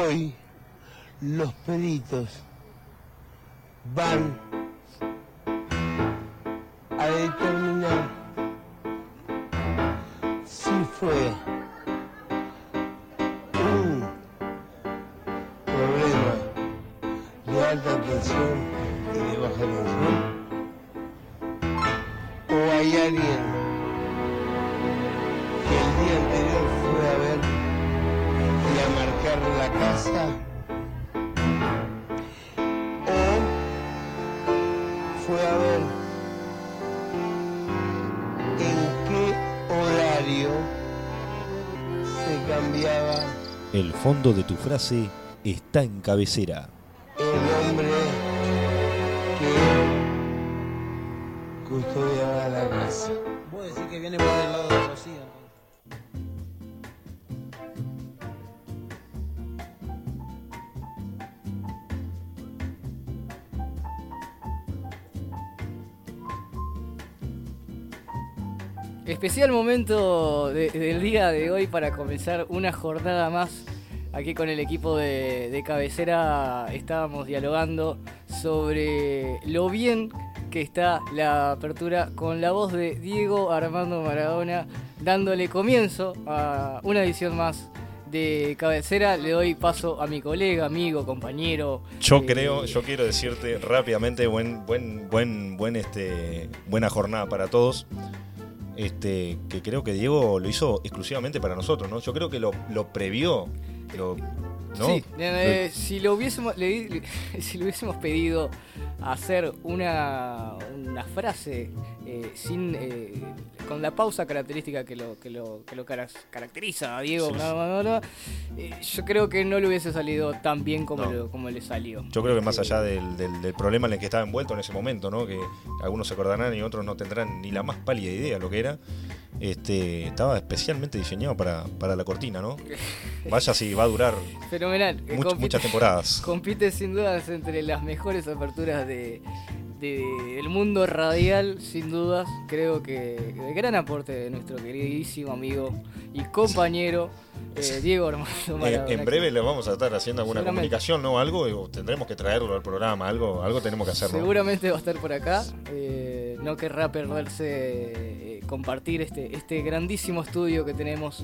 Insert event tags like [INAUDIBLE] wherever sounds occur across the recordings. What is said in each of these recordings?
hoy los peritos van a determinar si fue un problema de alta tensión y de baja tensión o hay alguien la casa o fue a ver en qué horario se cambiaba El fondo de tu frase está en cabecera. el hombre que custodiaba Especial momento de- del día de hoy para comenzar una jornada más. Aquí con el equipo de, de cabecera estábamos dialogando sobre lo bien que está la apertura con la voz de Diego Armando Maradona dándole comienzo a una edición más de cabecera. Le doy paso a mi colega, amigo, compañero. Yo eh, creo, yo quiero decirte rápidamente, buen, buen, buen, buen, este, buena jornada para todos. Este, que creo que Diego lo hizo exclusivamente para nosotros, ¿no? Yo creo que lo, lo previó, lo, ¿no? Sí, eh, si lo hubiésemos le [LAUGHS] si le hubiésemos pedido hacer una, una frase eh, sin eh, con la pausa característica que lo que lo, que lo caracteriza a Diego Sí, bla, bla, eh, yo creo que no le hubiese salido tan bien como, No. lo- como le salió. Yo creo que más Eh, allá del, del- del problema en el que estaba envuelto en ese momento, ¿no? Que algunos se acordarán y otros no tendrán ni la más pálida idea de lo que era. Este, estaba especialmente diseñado para, para la cortina, ¿no? [LAUGHS] Vaya si va a durar Fenomenal. much- compite- muchas temporadas. [LAUGHS] Compite sin dudas entre las mejores aperturas de, de- del mundo radial, sin dudas. Creo que el gran aporte de nuestro queridísimo amigo y compañero eh, Diego Armando En, Maradona. en breve le vamos a estar haciendo alguna comunicación, ¿no? Algo, o tendremos que traerlo al programa, algo, algo tenemos que hacer, ¿no? Seguramente va a estar por acá. eh, no querrá perderse eh, compartir este, este grandísimo estudio que tenemos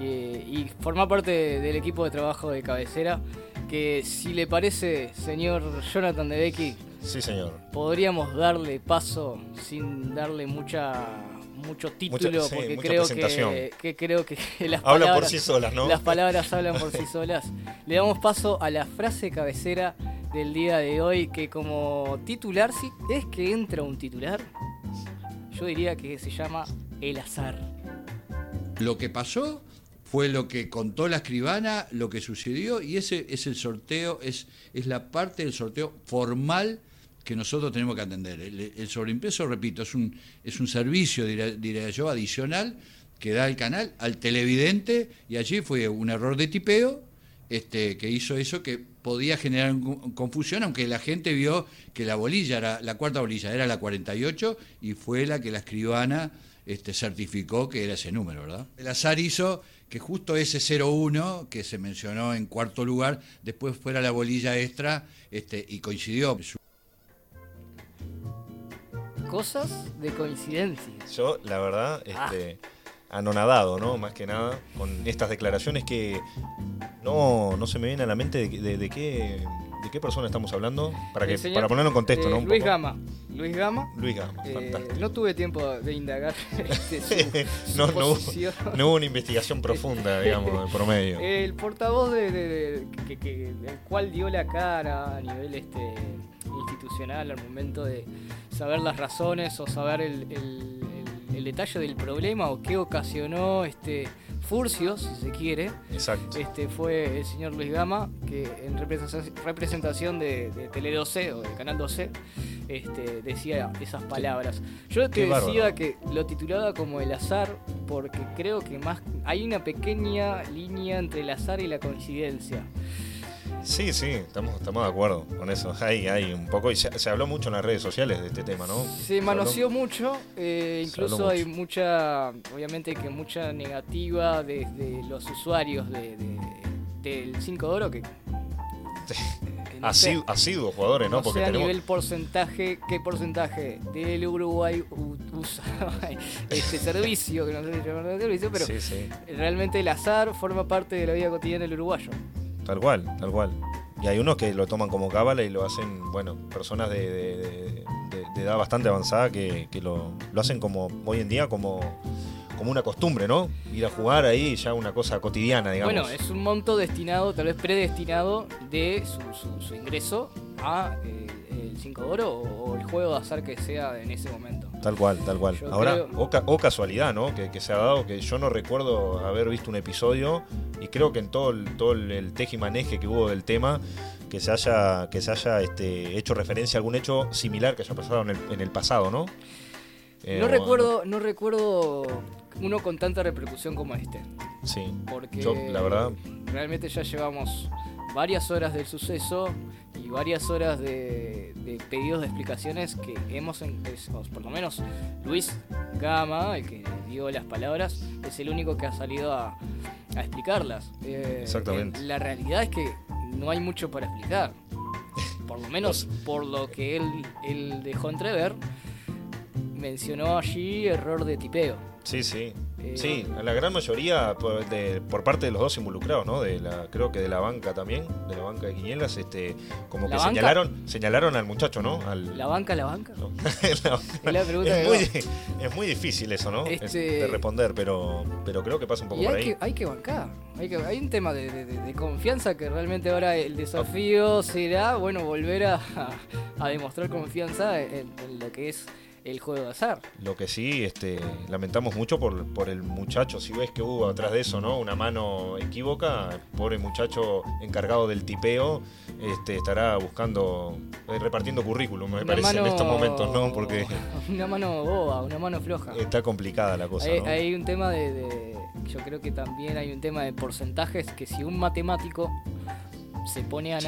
eh, y formar parte del equipo de trabajo de cabecera. Que si le parece, señor Jonathan de Becky, Sí, señor. podríamos darle paso sin darle mucha mucho título Mucha- sí, porque mucha creo que, que creo que [LAUGHS] las Hablan por palabras sí solas, ¿no? las palabras hablan por sí [LAUGHS] solas. Le damos paso a la frase cabecera del día de hoy que como titular si es que entra un titular. Yo diría que se llama el azar. Lo que pasó fue lo que contó la escribana, lo que sucedió, y ese es el sorteo, es, es la parte del sorteo formal que nosotros tenemos que atender. El, el sobreimpreso, repito, es un, es un servicio, diría, yo, adicional que da el canal al televidente, y allí fue un error de tipeo este, que hizo eso que podía generar confusión, aunque la gente vio que la bolilla, era, la cuarta bolilla era la 48 y fue la que la escribana este, certificó que era ese número, ¿verdad? El azar hizo que justo ese 01 que se mencionó en cuarto lugar, después fuera la bolilla extra este, y coincidió. Cosas de coincidencia. Yo, la verdad, este, anonadado, ¿no? Más que nada, con estas declaraciones que no, no se me viene a la mente de, de- de qué, de qué persona estamos hablando, para, que, señor, para ponerlo en contexto, eh, ¿no? Un Luis poco. Gama. Luis Gama. Luis Gama, eh, fantástico. no tuve tiempo de indagar [LAUGHS] este, su, [LAUGHS] su no, hubo, posición. no hubo una investigación profunda, digamos, de promedio. [LAUGHS] El portavoz de, de- de- que, que- el cual dio la cara a nivel este, institucional al momento de saber las razones o saber el, el- el- el detalle del problema o qué ocasionó este furcio, si se quiere, Exacto. este fue el señor Luis Gama, que en representación, de, de Tele 12 o de Canal 12 este, decía esas palabras. Yo te Qué decía bárbaro. que lo titulaba como el azar porque creo que más hay una pequeña línea entre el azar y la coincidencia. Sí, sí, estamos, estamos de acuerdo con eso. Hay, hay un poco, y se, se habló mucho en las redes sociales de este tema, ¿no? Se manoseó mucho, eh, incluso hay mucha, obviamente que mucha negativa desde los usuarios de, de- del 5 de oro que... que no Asidu- asiduos jugadores, ¿no? no Porque a nivel porcentaje, qué porcentaje del Uruguay u- usaba [LAUGHS] este servicio, que no sé si llamarlo servicio, pero Sí, sí. realmente el azar forma parte de la vida cotidiana del uruguayo. Tal cual, tal cual. Y hay unos que lo toman como cábala y lo hacen, bueno, personas de, de- edad bastante avanzada que, que lo, lo hacen como hoy en día como, como una costumbre, ¿no? Ir a jugar ahí ya una cosa cotidiana, digamos. Bueno, es un monto destinado, tal vez predestinado, de su, su- su ingreso a eh, el 5 de oro o, o el juego de azar que sea en ese momento. Tal cual, tal cual. Yo Ahora, creo- o, ca- o casualidad, ¿no? Que, que se ha dado que yo no recuerdo haber visto un episodio y creo que en todo el, todo el, el tejimaneje que hubo del tema que se haya, que se haya este, hecho referencia a algún hecho similar que haya pasado en el, en el pasado, ¿no? Eh, no o- recuerdo, no recuerdo uno con tanta repercusión como este. Sí. Porque Yo, la verdad, realmente ya llevamos varias horas del suceso y varias horas de, de pedidos de explicaciones que hemos, en- es- por lo menos Luis Gama, el que dio las palabras, es el único que ha salido a, a explicarlas. Eh, Exactamente. eh, La realidad es que no hay mucho para explicar. Por lo menos por lo que él, él dejó entrever, mencionó allí error de tipeo. sí, sí. Eh, Sí, la gran mayoría por, de- por parte de los dos involucrados, ¿no? De la, creo que de la banca también, de la banca de Quinielas, este, como ¿La que banca? señalaron, señalaron al muchacho, ¿no? Al, ¿La banca, la banca? No. [LAUGHS] La- Es la pregunta es, que muy, es muy difícil eso, ¿no? Este- Es de responder, pero, pero creo que pasa un poco Y por hay ahí. que, hay que bancar. Hay, que, hay un tema de, de- de- de confianza que realmente ahora el desafío será, bueno, volver a, a demostrar confianza en, en lo que es el juego de azar. Lo que sí, este, lamentamos mucho por, por el muchacho. Si ves que hubo atrás de eso, ¿no? Una mano equívoca, pobre muchacho encargado del tipeo, este, estará buscando, eh, repartiendo currículum, me Una parece, en estos momentos, ¿no? Porque [LAUGHS] Una mano boba, una mano floja. está complicada la cosa, Hay, ¿no? hay un tema de, de- Yo creo que también hay un tema de porcentajes que si un matemático se pone a Sí.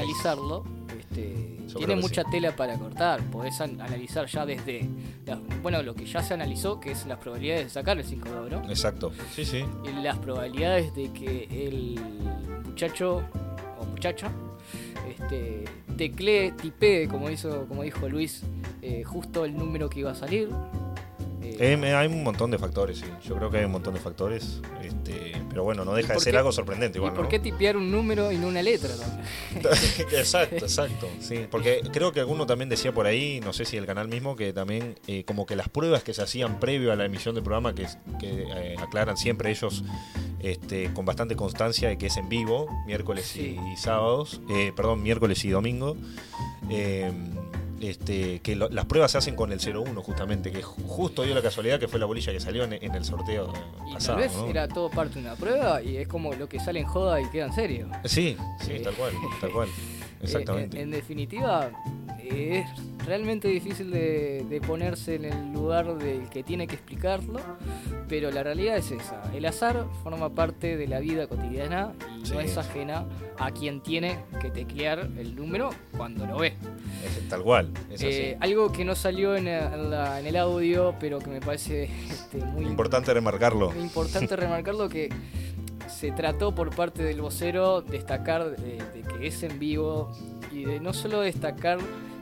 Este, Yo tiene mucha sí. tela para cortar. Podés an- analizar ya desde. la- bueno, lo que ya se analizó, que es las probabilidades de sacar el 5 de oro. Exacto. Sí, sí. y las probabilidades de que el muchacho o muchacha este, teclee, tipee, como, hizo, como dijo Luis, eh, justo el número que iba a salir. Eh, hay un montón de factores, sí. Yo creo que hay un montón de factores. Este, pero bueno, no deja de por ser qué- algo sorprendente ¿Y igual, por ¿no? qué tipear un número y no una letra [LAUGHS] exacto, exacto. Sí, porque creo que alguno también decía por ahí, no sé si el canal mismo, que también eh, como que las pruebas que se hacían previo a la emisión del programa, que, que eh, aclaran siempre ellos este, con bastante constancia de que es en vivo, miércoles Sí. y, y sábados, eh, perdón, miércoles y domingo. eh, este, que lo- las pruebas se hacen con el 01 justamente, que ju- justo dio la casualidad que fue la bolilla que salió en, en el sorteo Y pasado. tal vez ¿no? era todo parte de una prueba y es como lo que sale en joda y queda en serio. Sí, sí, Eh, tal cual, tal cual. [LAUGHS] Exactamente. Eh, En, en definitiva, eh, es realmente difícil de, de ponerse en el lugar del que tiene que explicarlo, pero la realidad es esa. El azar forma parte de la vida cotidiana y no es ajena a quien tiene que teclear el número cuando lo ve. Es tal cual, es así. Eh, algo que no salió en, en la- en el audio, pero que me parece [LAUGHS] este, muy Importante remarcarlo. importante remarcarlo que se trató por parte del vocero destacar de, de que es en vivo y de no solo destacar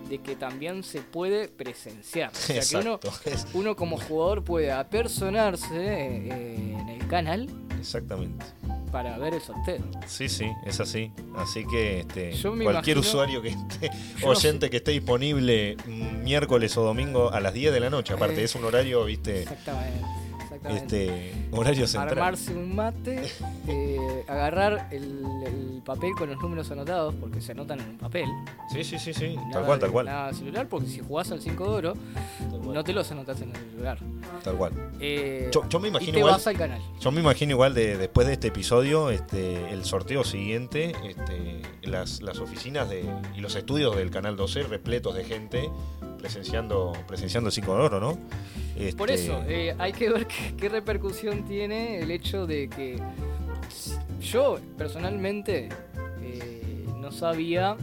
de que también se puede presenciar. O sea que uno, Exacto, [LAUGHS] uno como jugador puede apersonarse eh, en el canal exactamente. para ver el sorteo. Sí, sí, es así. Así que este, cualquier imagino- usuario que esté, [LAUGHS] no oyente que esté disponible miércoles o domingo a las 10 de la noche, aparte Eh, es un horario, viste, Exactamente. Este horario central. Armarse un mate, eh, agarrar el, el papel con los números anotados, porque se anotan en un papel. Sí, sí, sí, sí, y tal cual, tal cual. Nada celular, porque si jugás al 5 de oro, no te los anotas en el celular. Tal cual. Eh, Yo- yo me y imagino te igual- vas al canal. Yo me imagino igual de después de este episodio, este, el sorteo siguiente, este, las, las oficinas de, y los estudios del Canal 12 repletos de gente presenciando, presenciando el 5 de oro, ¿no? Por Este, eso, eh, hay que ver qué, qué repercusión tiene el hecho de que yo personalmente eh, no sabía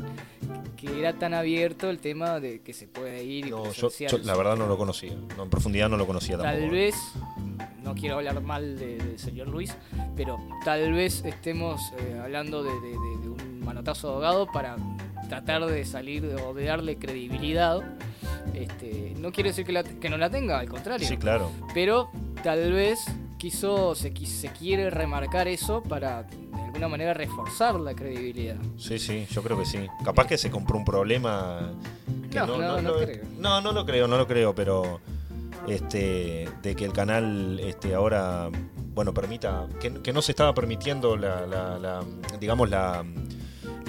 que era tan abierto el tema de que se puede ir y no, yo, yo la verdad no lo conocía, no, en profundidad no lo conocía Tal tampoco. vez, no quiero hablar mal de- del señor Luis, pero tal vez estemos eh, hablando de, de- de- de un manotazo ahogado para tratar de salir o de darle credibilidad. Este, no quiere decir que, la- que no la tenga, al contrario. Sí, claro. Pero tal vez quiso, se, quiere remarcar eso para de alguna manera reforzar la credibilidad. Sí, sí, yo creo que sí. Capaz que se compró un problema que No, no, no, no lo- creo. No, no lo creo, no lo creo, pero este de que el canal este ahora bueno permita que, que no se estaba permitiendo la, la- la- digamos la,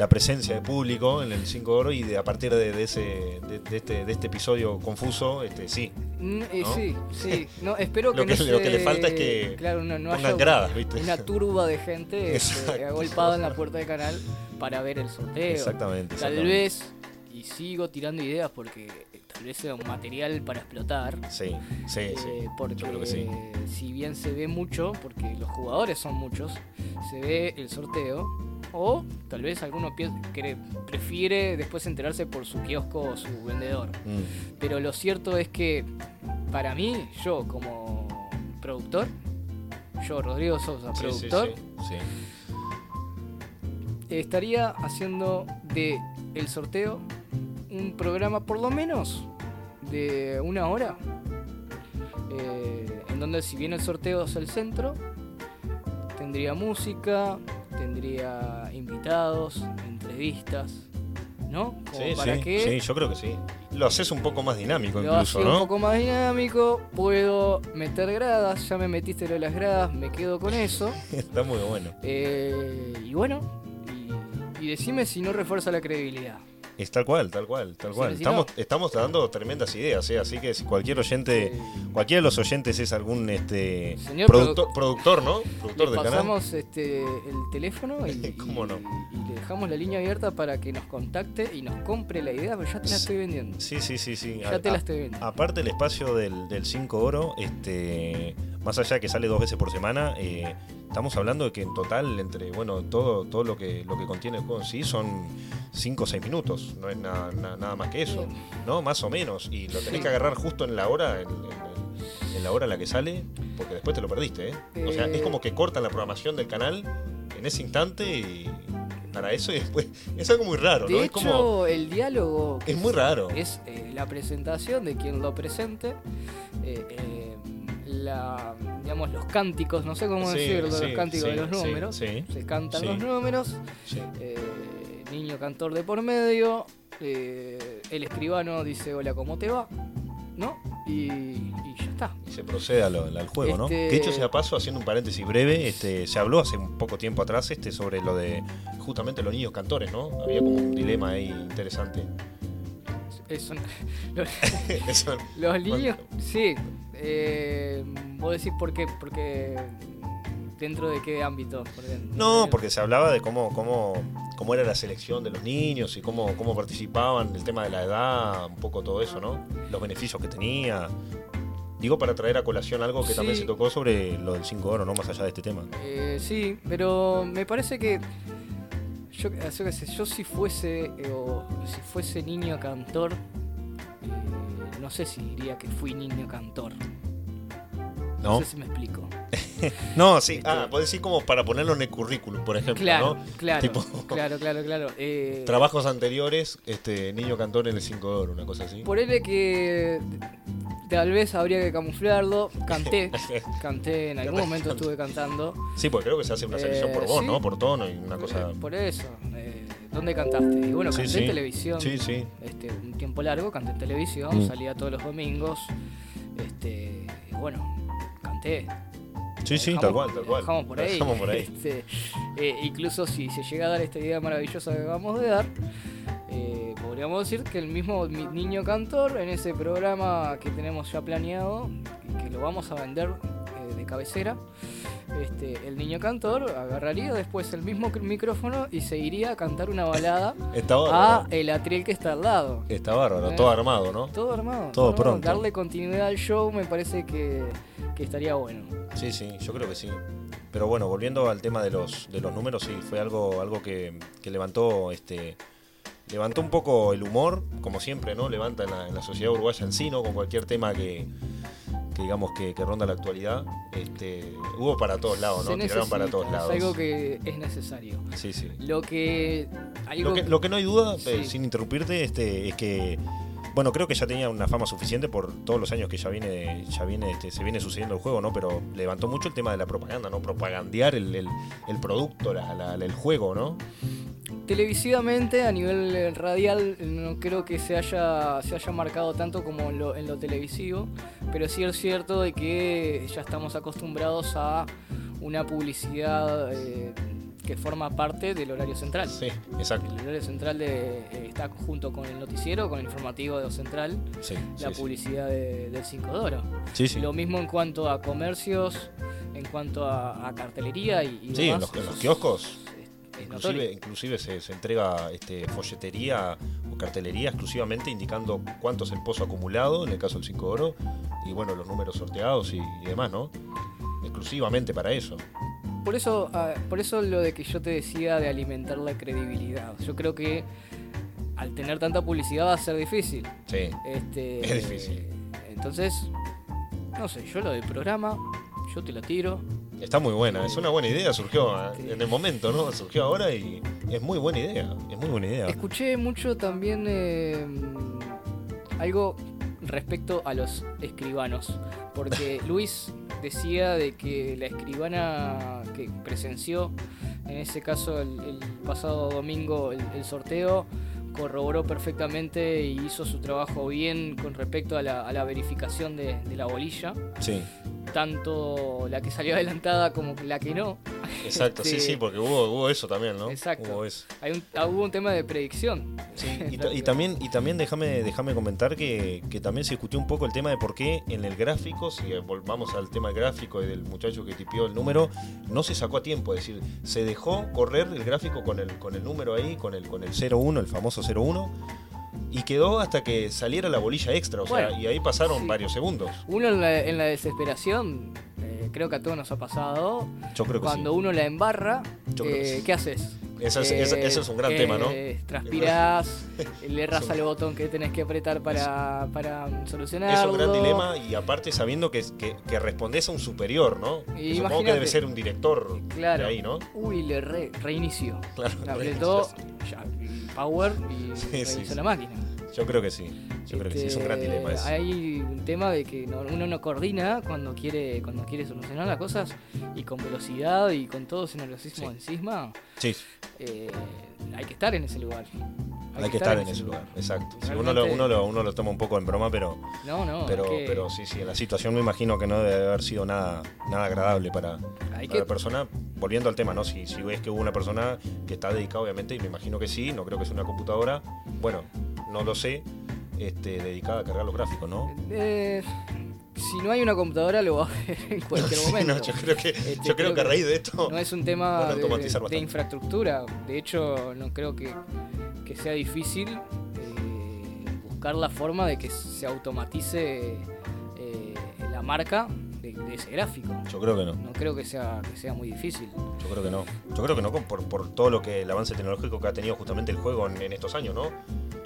la presencia de público en el 5 de oro y de a partir de, de ese de, de este, de este episodio confuso este sí Mm, ¿No? Sí, sí. [LAUGHS] No, espero Lo que, que- no lo que le falta es que claro, no, no pongan haya gradas, ¿viste? una turba de gente este, agolpada en la puerta del canal para ver el sorteo. exactamente, Tal exactamente. vez, y sigo tirando ideas porque eh, tal vez sea un material para explotar. sí sí sí eh, porque yo creo que sí si bien se ve mucho, porque los jugadores son muchos, se ve el sorteo. O tal vez alguno que prefiere después enterarse por su kiosco o su vendedor. Mm. Pero lo cierto es que para mí, yo como productor, yo Rodrigo Sosa, sí, productor, sí, sí. estaría haciendo de el sorteo un programa por lo menos de una hora. eh, en donde si bien el sorteo es el centro, tendría música, tendría invitados, entrevistas, ¿no? Como Sí, para sí, que sí, yo creo que sí. Lo haces un poco más dinámico lo incluso, ¿no? un poco más dinámico, puedo meter gradas, ya me metiste lo de las gradas, me quedo con eso. [LAUGHS] Está muy bueno. Eh, y bueno, y, y decime si no refuerza la credibilidad. Es tal cual, tal cual, tal cual. Estamos, estamos dando tremendas ideas, ¿eh? así que si cualquier oyente, cualquiera de los oyentes es algún este Señor productor, productor, ¿no? Productor del canal. pasamos este, el teléfono y, [LAUGHS] ¿Cómo no? y- y le dejamos la línea abierta para que nos contacte y nos compre la idea, pero ya te la estoy vendiendo. Sí, sí, sí, sí. Ya te la estoy vendiendo. Aparte el espacio del, del 5 oro, este, más allá de que sale dos veces por semana, eh, estamos hablando de que en total, entre, bueno, todo, todo lo que lo que contiene el juego en sí son 5 o 6 minutos, no es nada, na- nada más que eso. ¿no? Más o menos. Y lo tenés que agarrar justo en la hora, en, en- en la hora en la que sale, porque después te lo perdiste, ¿eh? O sea, Eh. es como que cortan la programación del canal en ese instante y para eso y después. Es algo muy raro, De ¿no? hecho, es como. el diálogo Es muy raro. es eh, la presentación de quien lo presente, eh, eh, la, digamos, los cánticos, no sé cómo Sí, decirlo, sí, los cánticos sí, de los números. Se cantan los números, eh, niño cantor de por medio, eh, el escribano dice hola, ¿cómo te va? ¿No? Y, y ya está. Y se procede al, al juego, ¿no? Este- Que dicho sea paso, haciendo un paréntesis breve, este, se habló hace un poco tiempo atrás este, sobre lo de justamente los niños cantores, ¿no? Había como un dilema ahí interesante. Eso, [LAUGHS] [LAUGHS] los, Eso- los sí. Eh, ¿Vos decís por qué? Porque dentro de qué ámbito? Porque- no, porque se hablaba de cómo, cómo, cómo era la selección de los niños y cómo, cómo participaban, el tema de la edad, un poco todo eso, ¿no? Los beneficios que tenía. Digo para traer a colación algo que Sí. también se tocó sobre lo del 5 oro, ¿no? Más allá de este tema. Eh, sí, pero me parece que yo, yo qué sé, yo si fuese eh, o si fuese niño cantor, eh, no sé si diría que fui niño cantor. No, ¿No? sé si me explico. [LAUGHS] No, sí. Este- Ah, puedes decir como para ponerlo en el currículum, por ejemplo, Claro, ¿no? claro, Tipo- [LAUGHS] claro, claro, claro. [LAUGHS] Eh, Trabajos anteriores, este niño cantor en el 5 de oro, una cosa así. Ponele que tal vez habría que camuflarlo. Canté, [LAUGHS] canté, en algún momento estuve cantando. Sí, porque creo que se hace una selección Eh, por voz, sí. ¿no? Por tono y una cosa. Eh, Por eso. eh, ¿Dónde cantaste? Y bueno, canté sí. en televisión. Sí, sí. Este, un tiempo largo, canté en televisión, Mm. salía todos los domingos. Este, bueno, canté. Sí, sí, Dejamos- tal cual, tal cual. Dejamos por ahí. Dejamos por ahí. [LAUGHS] Este, eh, incluso si se llega a dar esta idea maravillosa que acabamos de dar, podríamos decir que el mismo mi- niño cantor en ese programa que tenemos ya planeado y que lo vamos a vender eh, de cabecera, este, el niño cantor agarraría después el mismo cr- micrófono y se iría a cantar una balada Está a el atril que está al lado. Está bárbaro, Eh. todo armado, ¿no? Todo armado. Todo pronto. Darle continuidad al show me parece que, que estaría bueno. Sí, sí, yo creo que sí. Pero bueno, volviendo al tema de los, de los números, sí, fue algo, algo que, que levantó este. Levantó un poco el humor, como siempre, ¿no? Levanta en la, en la sociedad uruguaya en sí, ¿no? Con cualquier tema que, que digamos que, que ronda la actualidad, este, hubo para todos lados, ¿no? Se Tiraron para todos lados. Es algo que es necesario. Sí, sí. Lo que. Algo Lo que, lo que no hay duda, eh, sin interrumpirte, este, es que bueno, creo que ya tenía una fama suficiente por todos los años que ya viene, ya viene, este, se viene sucediendo el juego, ¿no? Pero levantó mucho el tema de la propaganda, ¿no? Propagandear el, el- el producto, la- la- el juego, ¿no? Televisivamente, a nivel radial, no creo que se haya, se haya marcado tanto como en lo, en lo televisivo, pero sí es cierto de que ya estamos acostumbrados a una publicidad eh, que forma parte del horario central. Sí, exacto. El horario central de, eh, está junto con el noticiero, con el informativo de Central, Sí, la sí, sí. publicidad de- del 5 de oro. Sí, sí. Lo mismo en cuanto a comercios, en cuanto a, a cartelería y, y Sí, en los, en los kioscos. Inclusive, inclusive se, se entrega este, folletería o cartelería exclusivamente indicando cuánto es el pozo acumulado, en el caso del 5 de oro, y bueno, los números sorteados y, y demás, ¿no? Exclusivamente para eso. Por eso, ah, por eso lo de que yo te decía de alimentar la credibilidad. Yo creo que al tener tanta publicidad va a ser difícil. Sí. Este, Es difícil. Entonces, no sé, yo lo del programa, yo te lo tiro. Está muy buena, es una buena idea, surgió eh, en el momento, ¿no? Surgió ahora y es muy buena idea, es muy buena idea. Escuché mucho también eh, algo respecto a los escribanos, porque [LAUGHS] Luis decía de que la escribana que presenció, en ese caso el, el pasado domingo, el, el sorteo, corroboró perfectamente y hizo su trabajo bien con respecto a la, a la verificación de, de la bolilla, Sí, tanto la que salió adelantada como la que no. exacto, sí, Este, sí, porque hubo, hubo eso también, ¿no? Exacto. Hubo eso. Hay un, ah, hubo un tema de predicción. Y, [LAUGHS] ta- y también, y también déjame, déjame comentar que, que también se discutió un poco el tema de por qué en el gráfico, si volvamos al tema gráfico y del muchacho que tipió el número, no se sacó a tiempo. Es decir, se dejó correr el gráfico con el, con el número ahí, con el, con el 01, el famoso 01, y quedó hasta que saliera la bolilla extra. O sea, y ahí pasaron sí. varios segundos. Uno en la, en la desesperación, eh, creo que a todos nos ha pasado, Yo creo que cuando sí. uno la embarra, Yo creo que eh, sí. ¿qué haces? Ese es, ese es un gran eh, tema, ¿no? Transpirás, le erras Es al botón que tenés que apretar para, para Es solucionarlo. un gran dilema y aparte sabiendo que, que, que respondés a un superior, ¿no? Que supongo que debe ser un director Claro. de ahí, ¿no? Uy, le re, reinicio. Claro, [LAUGHS] Apretó, ya, power y Sí, reinició sí, la máquina. Yo creo que sí. Yo creo que sí. Es un gran Este, dilema. Hay un tema de que no- uno no coordina cuando quiere cuando quiere solucionar las cosas y con velocidad y con todo ese nerviosismo Sí. encima, Sí, eh, hay que estar en ese lugar. Hay que estar en ese lugar, exacto. Sí, uno, lo, uno, lo, uno lo toma un poco en broma, pero, No, no, pero, que- pero sí, sí, en la situación me imagino que no debe haber sido nada, nada agradable para, hay para que la persona. Volviendo al tema, ¿no? Si, si ves que hubo una persona que está dedicada, obviamente, y me imagino que sí, no creo que sea una computadora, bueno, no lo sé, este, dedicada a cargar los gráficos, ¿no? eh, si no hay una computadora lo va a ver en [LAUGHS] cualquier momento. no, yo creo que, Este, yo creo que a raíz de esto. No es un tema de, infraestructura. De hecho, no creo que, que sea difícil eh, buscar la forma de que se automatice eh, la marca de, de ese gráfico. Yo creo que no. No creo que sea, que sea muy difícil. Yo creo que no. Yo creo que no, por, por todo lo que el avance tecnológico que ha tenido justamente el juego en, en estos años, ¿no?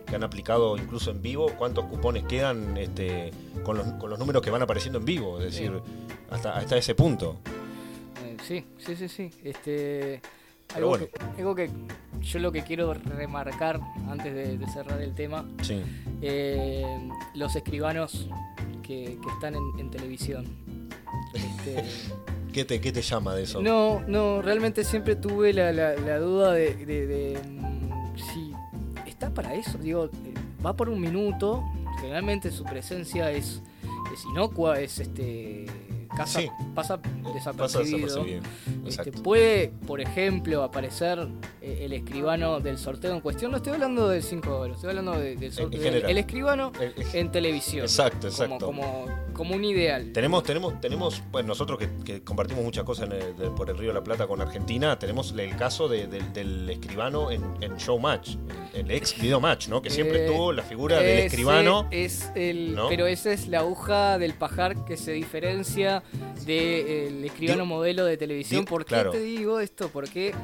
Que han aplicado incluso en vivo, cuántos cupones quedan este, con, los, con los números que van apareciendo en vivo, es decir, hasta, hasta ese punto. Eh, sí, sí, sí, sí. Este, Pero algo, bueno. que, algo que yo lo que quiero remarcar antes de, de cerrar el tema, Sí. eh, los escribanos que, que están en, en televisión. Este, [LAUGHS] ¿Qué te, qué te llama de eso? No, no, realmente siempre tuve la, la- la duda de, de- de, mm, si está para eso. Digo, va por un minuto, generalmente su presencia es, es inocua, es este. Casa- Sí. pasa Pasa desapercibido. desapercibido. Este, puede, por ejemplo, aparecer el escribano del sorteo en cuestión. No estoy hablando del 5 de oro, estoy hablando de- del sorteo. en general. el escribano Eh, eh, en televisión. Exacto, exacto. Como, como, un ideal. Tenemos, tenemos, tenemos, bueno, nosotros que, que compartimos muchas cosas en el- de- por el Río de la Plata con Argentina, tenemos el caso de- del- del escribano en, en Showmatch, el, ex [LAUGHS] video match, ¿no? Que siempre Eh, tuvo la figura del escribano. Es el, ¿no? Pero esa es la aguja del pajar que se diferencia del escribano modelo de televisión. ¿Por qué claro. te digo esto? Porque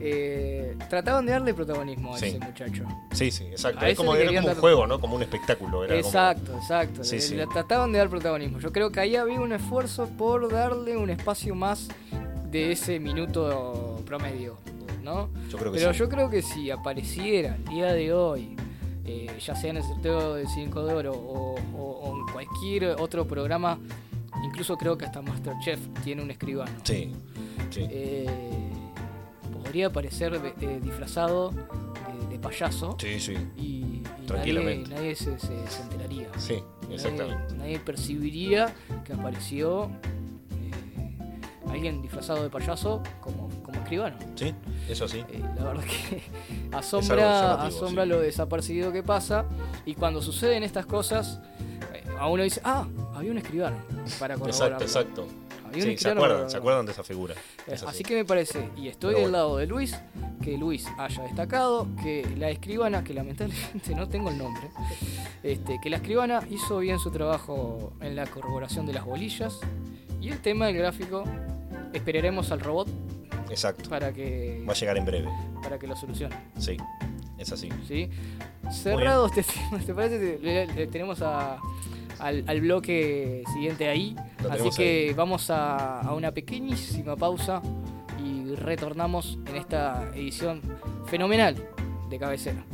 eh, Eh, trataban de darle protagonismo a Sí. ese muchacho. Sí, sí, exacto. Es como, era un dar- juego, ¿no? Como un espectáculo. Era como- Exacto, exacto. Sí, le, sí. le trataban de dar protagonismo. Yo creo que ahí había un esfuerzo por darle un espacio más de ese minuto promedio, ¿no? Yo creo que Pero yo creo que si apareciera el día de hoy, eh, ya sea en el sorteo del 5 de oro o, o- o en cualquier otro programa, incluso creo que hasta Masterchef tiene un escribano. Sí, sí. Eh, podría aparecer eh, disfrazado de, de payaso Sí, sí. y, Tranquilamente. nadie se, se- se enteraría. Sí, Nadie, exactamente. nadie percibiría que apareció eh, alguien disfrazado de payaso como, como escribano. Sí, eso sí. Eh, la verdad que [LAUGHS] asombra, asombra sí. lo desapercibido que pasa y cuando suceden estas cosas, a uno dice, ah, había un escribano para. Exacto, exacto. Se acuerdan, se de esa figura. Eh, Es Así que me parece, y estoy del lado de Luis, que Luis haya destacado, que la escribana, que lamentablemente [LAUGHS] no tengo el nombre, este, que la escribana hizo bien su trabajo en la corroboración de las bolillas y el tema del gráfico, esperaremos al robot Exacto. para que, Va a llegar en breve. para que lo solucione. Sí, es así. ¿sí? Cerrado este [LAUGHS] tema, ¿te parece? Tenemos a- al, al bloque siguiente ahí. Así que vamos a, a una pequeñísima pausa y retornamos en esta edición fenomenal de cabecera.